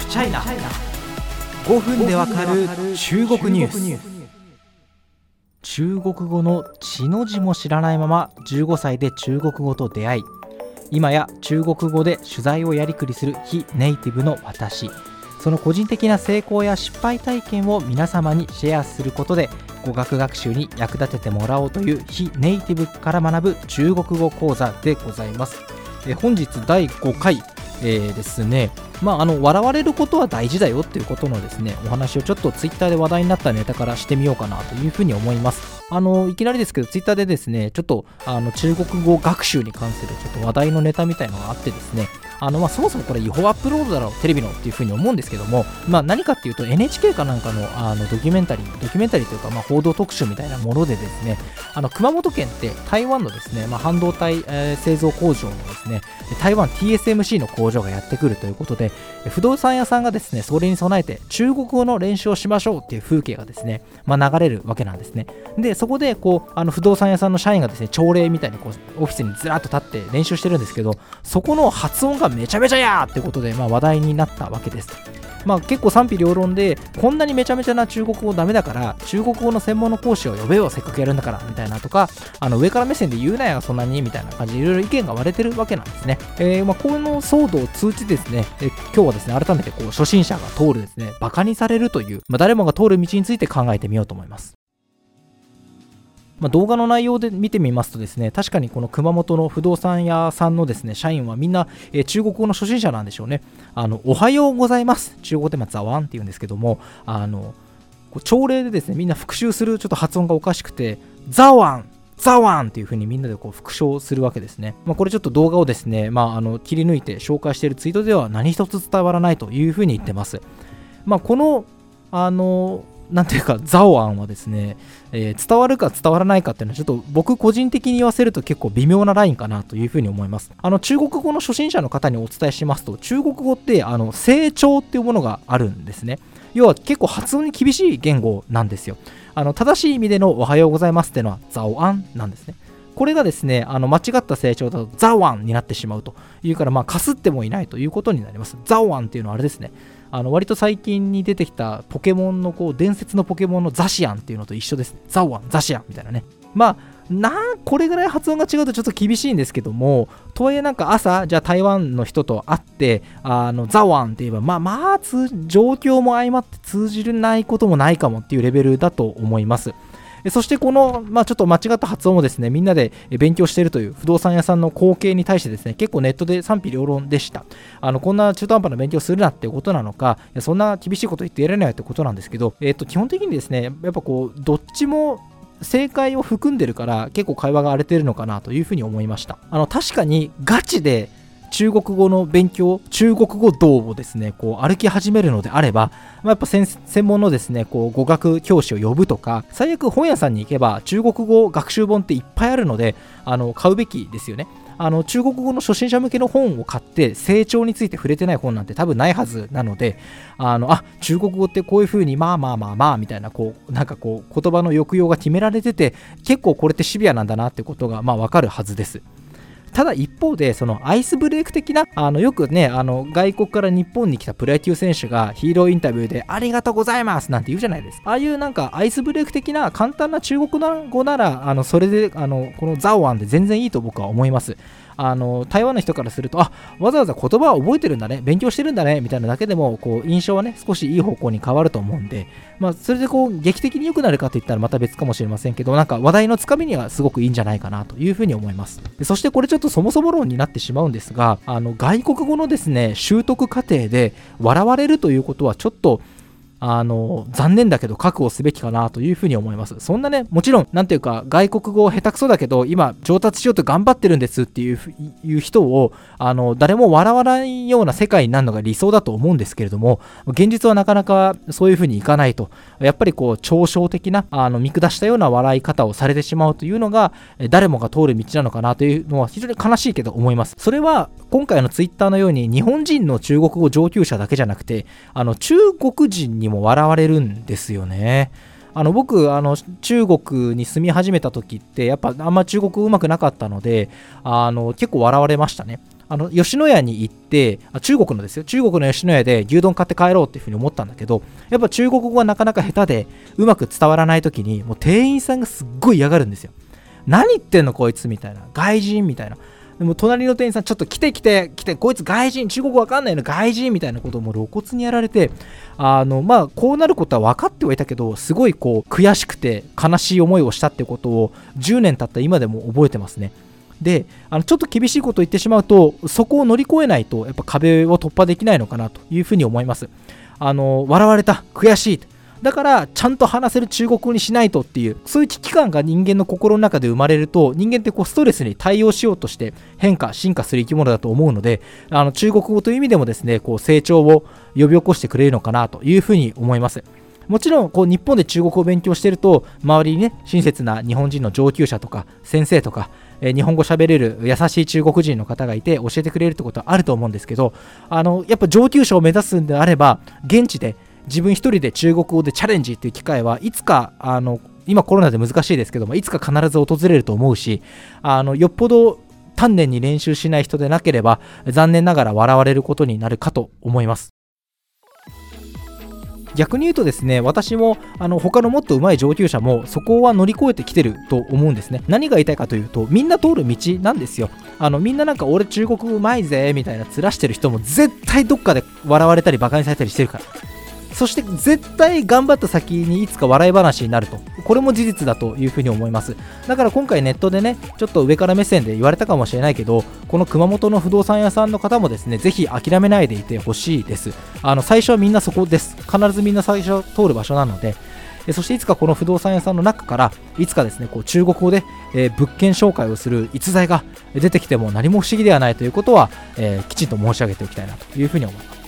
フチャイナ5分でわかる中国ニュース。中国語の血の字も知らないまま15歳で中国語と出会い今や中国語で取材をやりくりする非ネイティブの私。その個人的な成功や失敗体験を皆様にシェアすることで語学学習に役立ててもらおうという非ネイティブから学ぶ中国語講座でございます。え本日第5回、えー、ですね。まあ、あの笑われることは大事だよっていうことのですねお話をちょっとツイッターで話題になったネタからしてみようかなというふうに思います。あのいきなりですけどツイッターでですねちょっとあの中国語学習に関するちょっと話題のネタみたいのがあってですねあのまあそもそもこれ違法アップロードだろうテレビのっていうふうに思うんですけども、まあ、何かっていうと NHK かなんかのあのドキュメンタリードキュメンタリーというかまあ報道特集みたいなものでですねあの熊本県って台湾のですね、まあ、半導体、えー、製造工場のですね台湾 TSMC の工場がやってくるということで不動産屋さんがですねそれに備えて中国語の練習をしましょうっていう風景がですね、まあ、流れるわけなんですね。でそこでこうあの不動産屋さんの社員がですね朝礼みたいにこうオフィスにずらっと立って練習してるんですけどそこの発音がめちゃめちゃやってことで、まあ、話題になったわけです。まあ、結構賛否両論でこんなにめちゃめちゃな中国語ダメだから中国語の専門の講師を呼べよせっかくやるんだからみたいなとかあの上から目線で言うなよそんなにみたいな感じでいろいろ意見が割れてるわけなんですね、えー、まあ、この騒動を通じてですね、え今日はですね改めてこう初心者が通るですねバカにされるという、まあ、誰もが通る道について考えてみようと思います。まあ、動画の内容で見てみますとですね確かにこの熊本の不動産屋さんのですね社員はみんな、えー、中国語の初心者なんでしょうねあのおはようございます中国語でまザワンって言うんですけどもあの朝礼でですねみんな復習するちょっと発音がおかしくてザワンザワンっていう風にみんなでこう復唱するわけですね。まあ、これちょっと動画をですね、まあ、あの切り抜いて紹介しているツイートでは何一つ伝わらないという風に言ってます。まあ、このあのなんていうか、ザオアンはですね、えー、伝わるか伝わらないかっていうのは、ちょっと僕個人的に言わせると結構微妙なラインかなというふうに思います。あの、中国語の初心者の方にお伝えしますと、中国語って、あの、成長っていうものがあるんですね。要は結構発音に厳しい言語なんですよ。あの、正しい意味でのおはようございますっていうのは、ザオアンなんですね。これがですね、あの間違った成長だとザワンになってしまうというから、まあ、かすってもいないということになります。ザワンっていうのはあれですね、あの割と最近に出てきたポケモンのこう伝説のポケモンのザシアンっていうのと一緒です。ねザワン、ザシアンみたいなね。まあなこれぐらい発音が違うとちょっと厳しいんですけどもとはいえなんか朝じゃあ台湾の人と会ってあのザワンって言えばまあまあ状況も相まって通じるないこともないかもっていうレベルだと思いますそしてこの、まあ、ちょっと間違った発音をですねみんなで勉強しているという不動産屋さんの光景に対してですね結構ネットで賛否両論でした。あのこんな中途半端な勉強するなっていうことなのかそんな厳しいこと言ってやれないってことなんですけど、えー、と基本的にですねやっぱこうどっちも正解を含んでるから結構会話が荒れてるのかなというふうに思いました。あの確かにガチで中国語の勉強、中国語道をですね、こう歩き始めるのであれば、まあ、やっぱ専門のですね、こう語学教師を呼ぶとか、最悪本屋さんに行けば中国語学習本っていっぱいあるので、あの買うべきですよね。あの中国語の初心者向けの本を買って成長について触れてない本なんて多分ないはずなのであのあ中国語ってこういう風にまあまあまあまあみたいなこうなんかこう言葉の抑揚が決められてて結構これってシビアなんだなってことがまあわかるはずです。ただ一方でそのアイスブレイク的なあのよくねあの外国から日本に来たプロ野球選手がヒーローインタビューでありがとうございますなんて言うじゃないですか。ああいうなんかアイスブレイク的な簡単な中国語ならあのそれであのこのザオアンで全然いいと僕は思います。あの台湾の人からするとあわざわざ言葉を覚えてるんだね勉強してるんだねみたいなだけでもこう印象はね少しいい方向に変わると思うんで、まあ、それでこう劇的に良くなるかといったらまた別かもしれませんけどなんか話題のつかみにはすごくいいんじゃないかなというふうに思います。そしてこれちょっとそもそも論になってしまうんですがあの外国語のですね習得過程で笑われるということはちょっとあの、残念だけど覚悟すべきかなというふうに思います。そんなね、もちろん、なんていうか、外国語下手くそだけど、今、上達しようと頑張ってるんですっていういう人を、あの、誰も笑わないような世界になるのが理想だと思うんですけれども、現実はなかなかそういうふうにいかないと。やっぱりこう、嘲笑的な、あの、見下したような笑い方をされてしまうというのが、誰もが通る道なのかなというのは非常に悲しいけど思います。それは、今回のツイッターのように、日本人の中国語上級者だけじゃなくて、あの、中国人にも笑われるんですよね。あの僕あの中国に住み始めた時ってやっぱあんま中国うまくなかったのであの結構笑われましたね。あの吉野家に行ってあ中国のですよ。中国の吉野家で牛丼買って帰ろうっていうふうに思ったんだけどやっぱ中国語がなかなか下手でうまく伝わらない時にもう店員さんがすっごい嫌がるんですよ。何言ってんのこいつみたいな。外人みたいな。でも隣の店員さんちょっと来て来て来てこいつ外人中国わかんないの外人みたいなことをも露骨にやられてあのまあこうなることは分かってはいたけどすごいこう悔しくて悲しい思いをしたってことを10年経った今でも覚えてますね。であのちょっと厳しいことを言ってしまうとそこを乗り越えないとやっぱ壁を突破できないのかなというふうに思います。あの笑われた悔しいだからちゃんと話せる中国語にしないとっていうそういう危機感が人間の心の中で生まれると人間ってこうストレスに対応しようとして変化進化する生き物だと思うのであの中国語という意味でもですねこう成長を呼び起こしてくれるのかなというふうに思います。もちろんこう日本で中国語を勉強してると周りにね親切な日本人の上級者とか先生とかえ日本語喋れる優しい中国人の方がいて教えてくれるってことはあると思うんですけどあのやっぱ上級者を目指すんであれば現地で自分一人で中国語でチャレンジっていう機会はいつかあの今コロナで難しいですけどもいつか必ず訪れると思うしあのよっぽど丹念に練習しない人でなければ残念ながら笑われることになるかと思います。逆に言うとですね私もあの他のもっと上手い上級者もそこは乗り越えてきてると思うんですね。何が言いたいかというとみんな通る道なんですよ。あのみんななんか俺中国うまいぜみたいな面してる人も絶対どっかで笑われたりバカにされたりしてるから。そして絶対頑張った先にいつか笑い話になると。これも事実だというふうに思います。だから今回ネットでねちょっと上から目線で言われたかもしれないけどこの熊本の不動産屋さんの方もですねぜひ諦めないでいてほしいです。あの最初はみんなそこです。必ずみんな最初通る場所なので。そしていつかこの不動産屋さんの中からいつかですねこう中国語で、えー、物件紹介をする逸材が出てきても何も不思議ではないということは、えー、きちんと申し上げておきたいなというふうに思います。